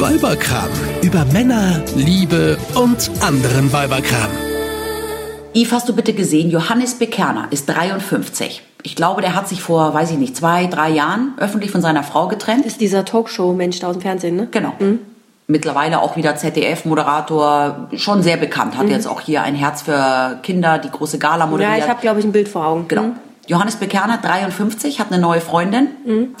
Weiberkram. Über Männer, Liebe und anderen Weiberkram. Yves, hast du bitte gesehen, Johannes Bekerner ist 53. Ich glaube, der hat sich vor, weiß ich nicht, zwei, drei Jahren öffentlich von seiner Frau getrennt. Ist dieser Talkshow-Mensch da aus dem Fernsehen, ne? Genau. Mittlerweile auch wieder ZDF-Moderator, schon sehr bekannt. Hat jetzt auch hier ein Herz für Kinder, die große Gala moderiert. Ja, ich habe, glaube ich, ein Bild vor Augen. Genau. Mhm. Johannes Bekerner, 53, hat eine neue Freundin,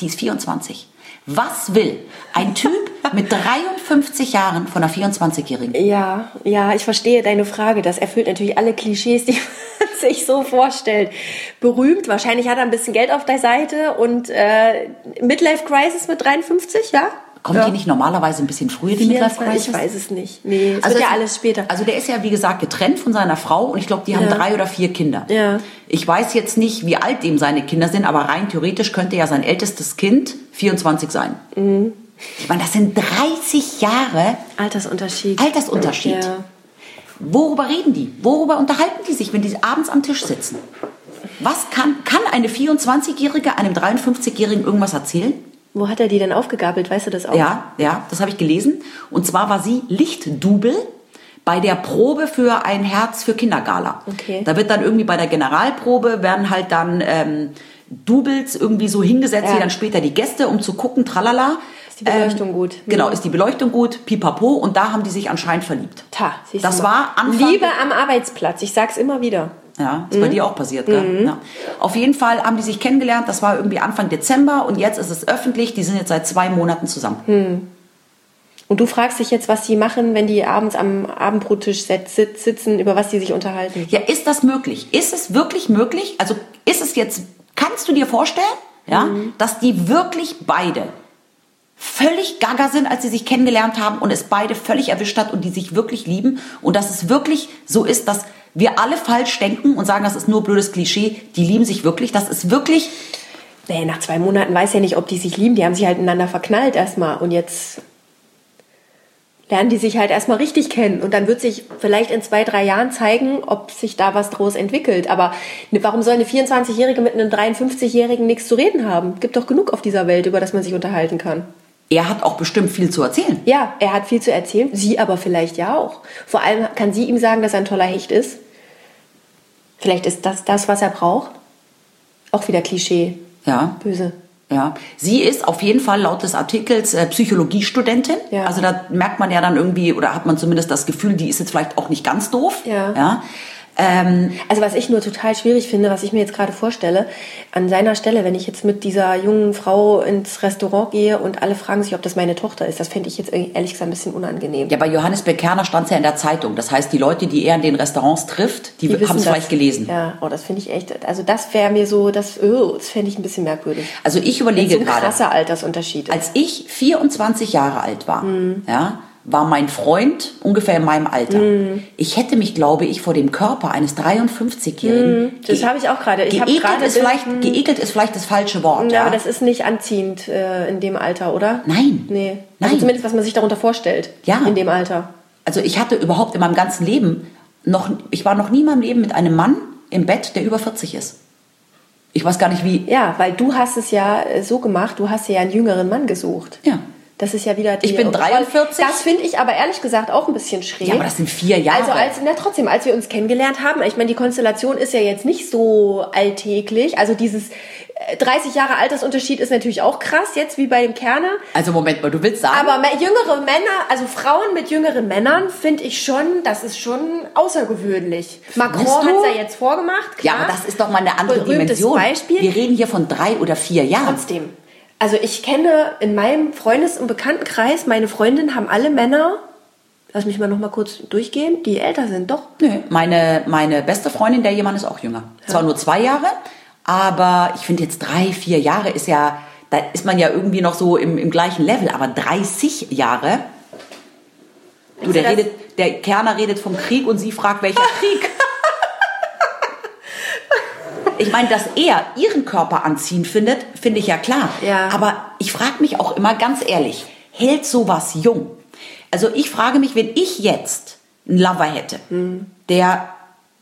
die ist 24. Was will ein Typ mit 53 Jahren von einer 24-Jährigen? Ja, ja, ich verstehe deine Frage. Das erfüllt natürlich alle Klischees, die man sich so vorstellt. Berühmt, wahrscheinlich hat er ein bisschen Geld auf der Seite und äh, Midlife Crisis mit 53, ja? Kommt ja. die nicht normalerweise ein bisschen früher, die Midlife Crisis? Ich weiß es nicht. Nee, es wird ja es- alles später. Also der ist ja, wie gesagt, getrennt von seiner Frau und ich glaube, die haben Ja. drei oder vier Kinder. Ja. Ich weiß jetzt nicht, wie alt dem seine Kinder sind, aber rein theoretisch könnte ja sein ältestes Kind 24 sein. Mhm. Ich meine, das sind 30 Jahre Altersunterschied. Altersunterschied. Ja. Worüber reden die? Worüber unterhalten die sich, wenn die abends am Tisch sitzen? Was kann, kann eine 24-Jährige einem 53-Jährigen irgendwas erzählen? Wo hat er die denn aufgegabelt? Weißt du das auch? Ja, ja, das habe ich gelesen. Und zwar war sie Lichtdubel bei der Probe für ein Herz für Kindergala. Okay. Da wird dann irgendwie bei der Generalprobe werden halt dann ähm, Doubles irgendwie so hingesetzt, Ja. wie dann später die Gäste, um zu gucken, tralala. Ist die Beleuchtung gut? Genau, Mhm. ist die Beleuchtung gut, pipapo. Und da haben die sich anscheinend verliebt. Ta, Das war Anfang- Liebe am Arbeitsplatz. Ich sag's immer wieder. Ja, ist bei Mhm. dir auch passiert, gell? Ja. Auf jeden Fall haben die sich kennengelernt, das war irgendwie Anfang Dezember und jetzt ist es öffentlich, die sind jetzt seit zwei Monaten zusammen. Und du fragst dich jetzt, was die machen, wenn die abends am Abendbrottisch sit- sit- sitzen, über was die sich unterhalten. Ja, ist das möglich? Ist es wirklich möglich? Also ist es jetzt, kannst du dir vorstellen, ja, Mhm. dass die wirklich beide völlig gaga sind, als sie sich kennengelernt haben und es beide völlig erwischt hat und die sich wirklich lieben und dass es wirklich so ist, dass wir alle falsch denken und sagen, das ist nur blödes Klischee, die lieben sich wirklich, das ist wirklich, Nee, nach zwei Monaten weiß ja nicht, ob die sich lieben. Die haben sich halt ineinander verknallt erstmal. Und jetzt lernen die sich halt erstmal richtig kennen. Und dann wird sich vielleicht in zwei, drei Jahren zeigen, ob sich da was draus entwickelt. Aber ne, warum soll eine 24-Jährige mit einem 53-Jährigen nichts zu reden haben? Gibt doch genug auf dieser Welt, über das man sich unterhalten kann. Er hat auch bestimmt viel zu erzählen. Ja, er hat viel zu erzählen, sie aber vielleicht ja auch. Vor allem kann sie ihm sagen, dass er ein toller Hecht ist. Vielleicht ist das das, was er braucht. Auch wieder Klischee. Ja. Böse. Ja, sie ist auf jeden Fall laut des Artikels äh, Psychologiestudentin. Ja. Also da merkt man ja dann irgendwie oder hat man zumindest das Gefühl, die ist jetzt vielleicht auch nicht ganz doof. Ja. ja? Ähm, Also was ich nur total schwierig finde, was ich mir jetzt gerade vorstelle, an seiner Stelle, wenn ich jetzt mit dieser jungen Frau ins Restaurant gehe und alle fragen sich, ob das meine Tochter ist, das fände ich jetzt ehrlich gesagt ein bisschen unangenehm. ja, bei Johannes Bekerner stand es ja in der Zeitung. Das heißt, die Leute, die er in den Restaurants trifft, die, Die haben es vielleicht gelesen. Ja, oh, das finde ich echt, also das wäre mir so, das, oh, das fände ich ein bisschen merkwürdig. Also ich überlege so ein gerade, krasser Altersunterschied ist. als ich 24 Jahre alt war, Mhm. ja, war mein Freund ungefähr in meinem Alter. Mhm. Ich hätte mich, glaube ich, vor dem Körper eines 53-Jährigen. Mhm. Das habe ich auch gerade. Geekelt ist, vielleicht, geekelt ist vielleicht das falsche Wort. Ja, Ja, aber das ist nicht anziehend äh, in dem Alter, oder? Nein. Nee. Also Nein. zumindest, was man sich darunter vorstellt. Ja. In dem Alter. Also ich hatte überhaupt in meinem ganzen Leben noch, ich war noch nie in meinem Leben mit einem Mann im Bett, der über 40 ist. Ich weiß gar nicht wie. Ja, weil du hast es ja äh, so gemacht, du hast ja einen jüngeren Mann gesucht. Ja. Das ist ja wieder die Ich bin 43. Das finde ich aber ehrlich gesagt auch ein bisschen schräg. Ja, aber das sind vier Jahre. Also als, na trotzdem, als wir uns kennengelernt haben, ich meine, die Konstellation ist ja jetzt nicht so alltäglich. Also dieses äh, 30 Jahre Altersunterschied ist natürlich auch krass, jetzt wie bei dem Kerner. also Moment mal, du willst sagen, Aber jüngere Männer, also Frauen mit jüngeren Männern, finde ich schon, das ist schon außergewöhnlich. Macron hat es ja jetzt vorgemacht. ja, klar. aber das ist doch mal eine andere Berühmtes Dimension. Beispiel. Wir reden hier von drei oder vier Jahren. Trotzdem. Also ich kenne in meinem Freundes- und Bekanntenkreis, meine Freundinnen haben alle Männer, lass mich mal noch mal kurz durchgehen, die älter sind, doch. Nö, meine, meine beste Freundin, der jemand ist auch jünger. Zwar nur zwei Jahre, aber ich finde jetzt drei, vier Jahre ist ja, da ist man ja irgendwie noch so im, im gleichen Level, aber 30 Jahre. Du, der redet, der Kerner redet vom Krieg und sie fragt, welcher Krieg? Ich meine, dass er ihren Körper anziehen findet, finde ich ja klar. Ja. Aber ich frage mich auch immer ganz ehrlich, hält sowas jung? Also ich frage mich, wenn ich jetzt einen Lover hätte, der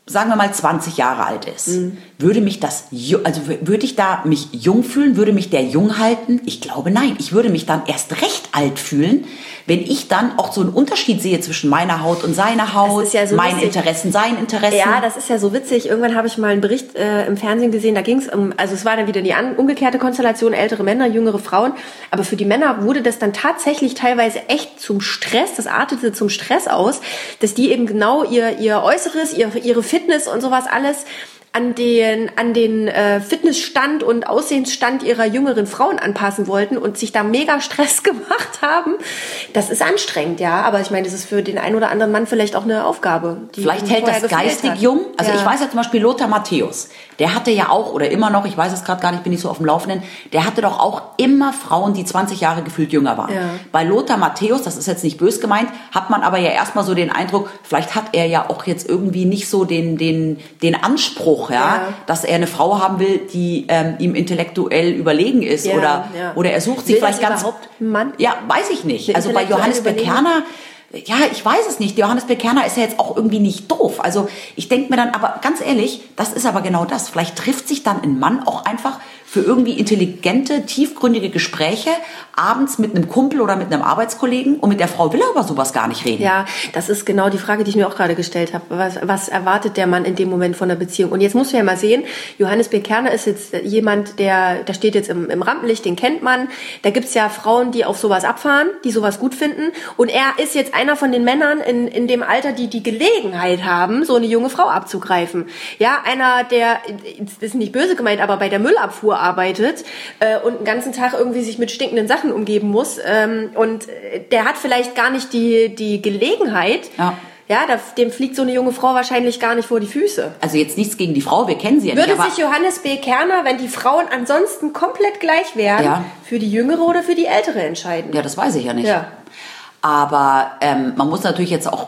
sagen wir mal 20 Jahre alt ist, Mhm. Würde mich das, also würde ich da mich jung fühlen, würde mich der jung halten? Ich glaube nein. Ich würde mich dann erst recht alt fühlen, wenn ich dann auch so einen Unterschied sehe zwischen meiner Haut und seiner Haut, ja so meinen. Interessen, seinen Interessen. Ja, das ist ja so witzig. Irgendwann habe ich mal einen Bericht äh, im Fernsehen gesehen, da ging es um, also es war dann wieder die umgekehrte Konstellation, ältere Männer, jüngere Frauen. Aber für die Männer wurde das dann tatsächlich teilweise echt zum Stress, das artete zum Stress aus, dass die eben genau ihr, ihr Äußeres, ihr, ihre Fitness und sowas alles an den, an den äh, Fitnessstand und Aussehensstand ihrer jüngeren Frauen anpassen wollten und sich da mega Stress gemacht haben. Das ist anstrengend, ja. Aber ich meine, das ist für den einen oder anderen Mann vielleicht auch eine Aufgabe. Vielleicht hält das geistig hat. jung. Also Ja. ich weiß ja zum Beispiel Lothar Matthäus. Der hatte ja auch, oder immer noch, ich weiß es gerade gar nicht, bin nicht so auf dem Laufenden, der hatte doch auch immer Frauen, die 20 Jahre gefühlt jünger waren. Ja. Bei Lothar Matthäus, das ist jetzt nicht bös gemeint, hat man aber ja erstmal so den Eindruck, vielleicht hat er ja auch jetzt irgendwie nicht so den, den, den Anspruch, ja, Ja. dass er eine Frau haben will, die ähm, ihm intellektuell überlegen ist Ja, oder, ja. oder er sucht sich Will vielleicht ganz... Mann? Ja, weiß ich nicht. Also bei Johannes? Bekerner ja, ich weiß es nicht. Johannes Bekerner ist ja jetzt auch irgendwie nicht doof. Also ich denke mir dann, aber ganz ehrlich, das ist aber genau das. Vielleicht trifft sich dann ein Mann auch einfach für irgendwie intelligente, tiefgründige Gespräche abends mit einem Kumpel oder mit einem Arbeitskollegen und mit der Frau will er über sowas gar nicht reden. Ja, das ist genau die Frage, die ich mir auch gerade gestellt habe. Was, was erwartet der Mann in dem Moment von der Beziehung? Und jetzt musst du ja mal sehen, Johannes B. Kerner ist jetzt jemand, der, der steht jetzt im, im Rampenlicht, den kennt man. Da gibt's ja Frauen, die auf sowas abfahren, die sowas gut finden. Und er ist jetzt einer von den Männern in, in dem Alter, die die Gelegenheit haben, so eine junge Frau abzugreifen. Ja, einer, der, das ist nicht böse gemeint, aber bei der Müllabfuhr arbeitet äh, und den ganzen Tag irgendwie sich mit stinkenden Sachen umgeben muss. Ähm, und äh, der hat vielleicht gar nicht die, die Gelegenheit. Ja. Ja, dem fliegt so eine junge Frau wahrscheinlich gar nicht vor die Füße. Also jetzt nichts gegen die Frau, wir kennen sie ja Würde nicht. Aber sich Johannes B. Kerner, wenn die Frauen ansonsten komplett gleich wären, Ja. für die jüngere oder für die ältere entscheiden? ja, das weiß ich ja nicht. Ja. Aber ähm, man muss natürlich jetzt auch,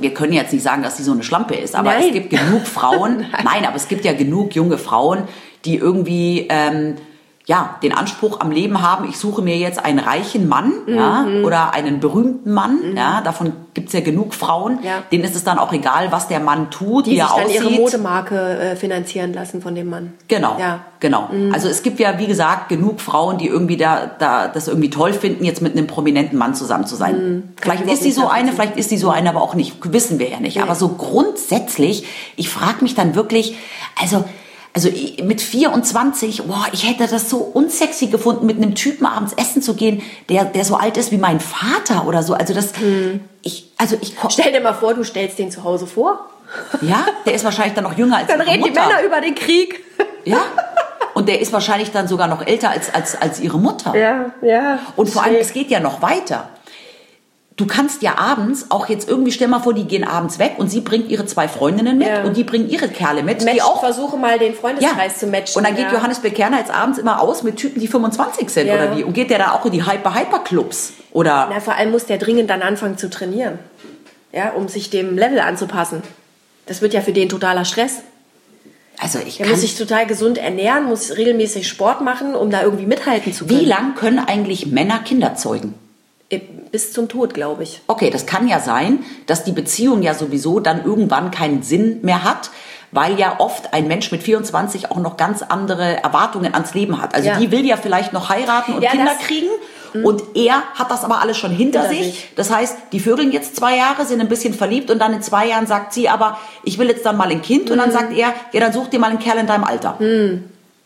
wir können jetzt nicht sagen, dass sie so eine Schlampe ist, aber Nein. es gibt genug Frauen, nein. aber es gibt ja genug junge Frauen, die irgendwie ähm, ja den Anspruch am Leben haben, ich suche mir jetzt einen reichen Mann ja, Mhm. oder einen berühmten Mann. Ja, davon gibt's ja genug Frauen. Ja. Denen ist es dann auch egal, was der Mann tut, Die wie sich er dann aussieht. ihre Modemarke äh, finanzieren lassen von dem Mann. Genau, Ja. Mhm. genau. Also es gibt ja, wie gesagt, genug Frauen, die irgendwie da, da das irgendwie toll finden, jetzt mit einem prominenten Mann zusammen zu sein. Mhm. Vielleicht ich ist sie so eine, vielleicht ist sie so eine, aber auch nicht. Wissen wir ja nicht. Aber so grundsätzlich, ich frage mich dann wirklich, also also mit 24, boah, ich hätte das so unsexy gefunden, mit einem Typen abends essen zu gehen, der, der so alt ist wie mein Vater oder so. Also das, ich, also ich, Stell dir mal vor, du stellst den zu Hause vor. ja, der ist wahrscheinlich dann noch jünger als Dann reden die Mutter. Männer über den Krieg. Ja. Und der ist wahrscheinlich dann sogar noch älter als, als, als ihre Mutter. Ja, ja. Und vor allem, es geht ja noch weiter. Du kannst ja abends auch jetzt irgendwie, stell mal vor, die gehen abends weg und sie bringt ihre zwei Freundinnen mit Ja. und die bringen ihre Kerle mit, Match, die auch versuche mal den ja. Freundeskreis zu matchen. Und dann geht ja. Johannes Bekerner jetzt abends immer aus mit Typen, die 25 sind Ja. oder wie? Und geht der dann auch in die Hyper-Hyper-Clubs? Oder Na, vor allem muss der dringend dann anfangen zu trainieren. Ja, um sich dem Level anzupassen. Das wird ja für den totaler Stress. also ich Er kann muss sich total gesund ernähren, muss regelmäßig Sport machen, um da irgendwie mithalten zu können. Wie lang können eigentlich Männer Kinder zeugen? Bis zum Tod, glaube ich. Okay, das kann ja sein, dass die Beziehung ja sowieso dann irgendwann keinen Sinn mehr hat, weil ja oft ein Mensch mit 24 auch noch ganz andere Erwartungen ans Leben hat. Also Ja. die will ja vielleicht noch heiraten und Ja, Kinder kriegen. Und er hat das aber alles schon hinter, Hinter sich. sich. Das heißt, die vögeln jetzt zwei Jahre, sind ein bisschen verliebt und dann in zwei Jahren sagt sie aber, ich will jetzt dann mal ein Kind. Und dann sagt er, ja, dann such dir mal einen Kerl in deinem Alter.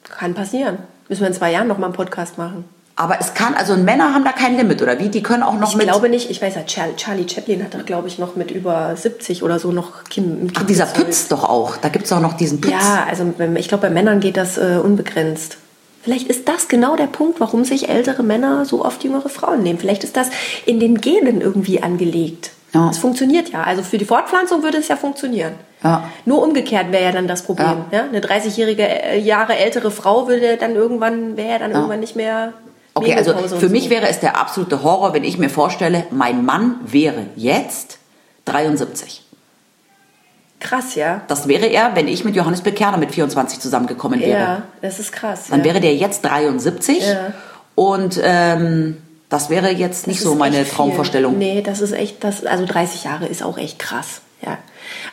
Kann passieren. Müssen wir in zwei Jahren noch mal einen Podcast machen. Aber es kann, also Männer haben da kein Limit, oder wie? Die können auch noch Ich mit... glaube nicht, ich weiß ja, Charlie, Chaplin hat doch, glaube ich, noch mit über 70 oder so noch Kind. ein Ach, dieser. Pütz doch auch. Da gibt's auch noch diesen Pütz. Ja, also ich glaube, bei Männern geht das äh, unbegrenzt. Vielleicht ist das genau der Punkt, warum sich ältere Männer so oft jüngere Frauen nehmen. Vielleicht ist das in den Genen irgendwie angelegt. Ja. Es funktioniert ja. Also für die Fortpflanzung würde es ja funktionieren. Ja. Nur umgekehrt wäre ja dann das Problem. Ja. Eine 30-jährige äh, Jahre ältere Frau würde dann irgendwann, wäre ja dann irgendwann nicht mehr. Okay, also für so. mich wäre es der absolute Horror, wenn ich mir vorstelle, mein Mann wäre jetzt 73. Krass, ja. Das wäre er, wenn ich mit Johannes Bekerner mit 24 zusammengekommen wäre. Ja, das ist krass. Dann ja. wäre der jetzt 73 Ja. und ähm, das wäre jetzt nicht Das so meine echt viel. Traumvorstellung. Nee, das ist echt, das, also 30 Jahre ist auch echt krass. Ja.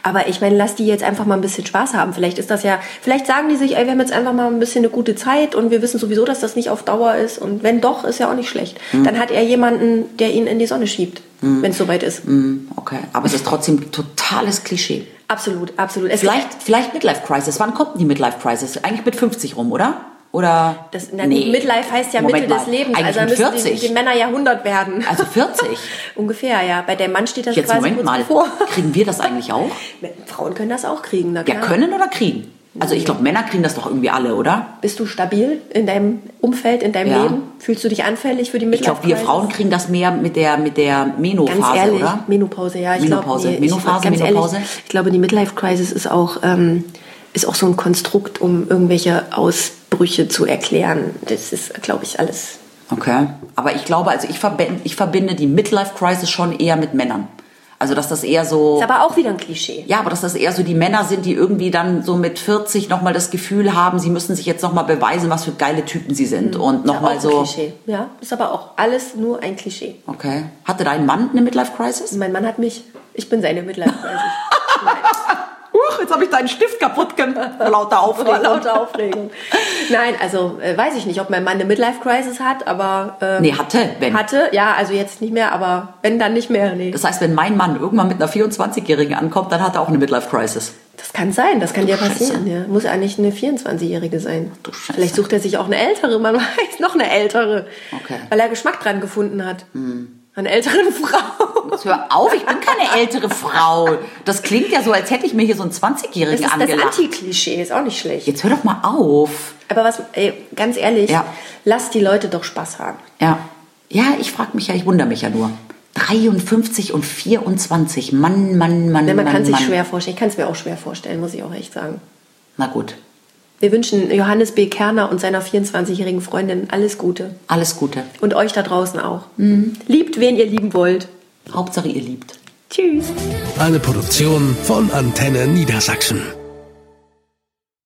Aber ich meine, lass die jetzt einfach mal ein bisschen Spaß haben. Vielleicht ist das ja, vielleicht sagen die sich, ey, wir haben jetzt einfach mal ein bisschen eine gute Zeit und wir wissen sowieso, dass das nicht auf Dauer ist. Und wenn doch, ist ja auch nicht schlecht. Mhm. Dann hat er jemanden, der ihn in die Sonne schiebt, wenn es soweit ist. Hm, Okay, aber es ist trotzdem totales Klischee. Absolut, absolut. Es Vielleicht, vielleicht Midlife Crisis. Wann kommt denn die Midlife Crisis? Eigentlich mit 50 rum, oder? Oder? Das, na, Midlife heißt ja Moment Mitte des mal. Lebens. Eigentlich also dann mit müssen die, 40. die Männer ja 100 werden. Also 40? Ungefähr, ja. Bei der Mann steht das Jetzt quasi Moment kurz mal. bevor. Kriegen wir das eigentlich auch? Frauen können das auch kriegen, na Ja, klar. können oder kriegen? Also ich glaube, Männer kriegen das doch irgendwie alle, oder? Bist du stabil in deinem Umfeld, in deinem Ja. Leben? Fühlst du dich anfällig für die Ich Midlife glaube, wir? Frauen kriegen das mehr mit der mit der Ganz Menophase, ehrlich, oder? Menopause, ja. Ich Menopause, glaub, nee, Menophase, ich, ganz Menopause? Ehrlich, ich glaube, die Midlife Crisis ist auch, ähm, ist auch so ein Konstrukt, um irgendwelche Ausbrüche zu erklären. Das ist, glaube ich, alles. Okay. Aber ich glaube, also ich verbinde, ich verbinde die Midlife Crisis schon eher mit Männern. Also dass das eher so Ist aber auch wieder ein Klischee. Ja, aber dass das eher so die Männer sind, die irgendwie dann so mit 40 nochmal das Gefühl haben, sie müssen sich jetzt nochmal beweisen, was für geile Typen sie sind. Und Ist nochmal so. ein Klischee. Ja, ist aber auch alles nur ein Klischee. Okay. Hatte dein Mann eine Midlife Crisis? Mein Mann hat mich. Ich bin seine Midlife Crisis. Huch, jetzt habe ich deinen Stift kaputt gemacht. Lauter Aufregung. Lauter Aufregung. Nein, also äh, weiß ich nicht, ob mein Mann eine Midlife Crisis hat, aber ähm, Nee, hatte, wenn. hatte, ja, also jetzt nicht mehr, aber wenn dann nicht mehr, nee. Das heißt, wenn mein Mann irgendwann mit einer 24-Jährigen ankommt, dann hat er auch eine Midlife Crisis. Das kann sein, das kann dir Scheiße. passieren. Ja. Muss eigentlich eine 24-Jährige sein. Du. Vielleicht sucht er sich auch eine ältere, man weiß, noch eine ältere. Okay. Weil er Geschmack dran gefunden hat. Eine ältere Frau. Jetzt hör auf, ich bin keine ältere Frau. Das klingt ja so, als hätte ich mir hier so einen Das 20-Jährigen ist das angelacht. Anti-Klischee, ist auch nicht schlecht. Jetzt hör doch mal auf. Aber was, ey, ganz ehrlich, Ja. lass die Leute doch Spaß haben. Ja. Ja, ich frage mich ja, ich wundere mich ja nur. 53 und 24. Mann, Mann, Mann, Ne, man Mann, kann sich Mann. schwer vorstellen. Ich kann es mir auch schwer vorstellen, muss ich auch echt sagen. Na gut. Wir wünschen Johannes B. Kerner und seiner 24-jährigen Freundin alles Gute. Alles Gute. Und euch da draußen auch. Liebt, wen ihr lieben wollt. Hauptsache ihr liebt. Tschüss. Eine Produktion von Antenne Niedersachsen.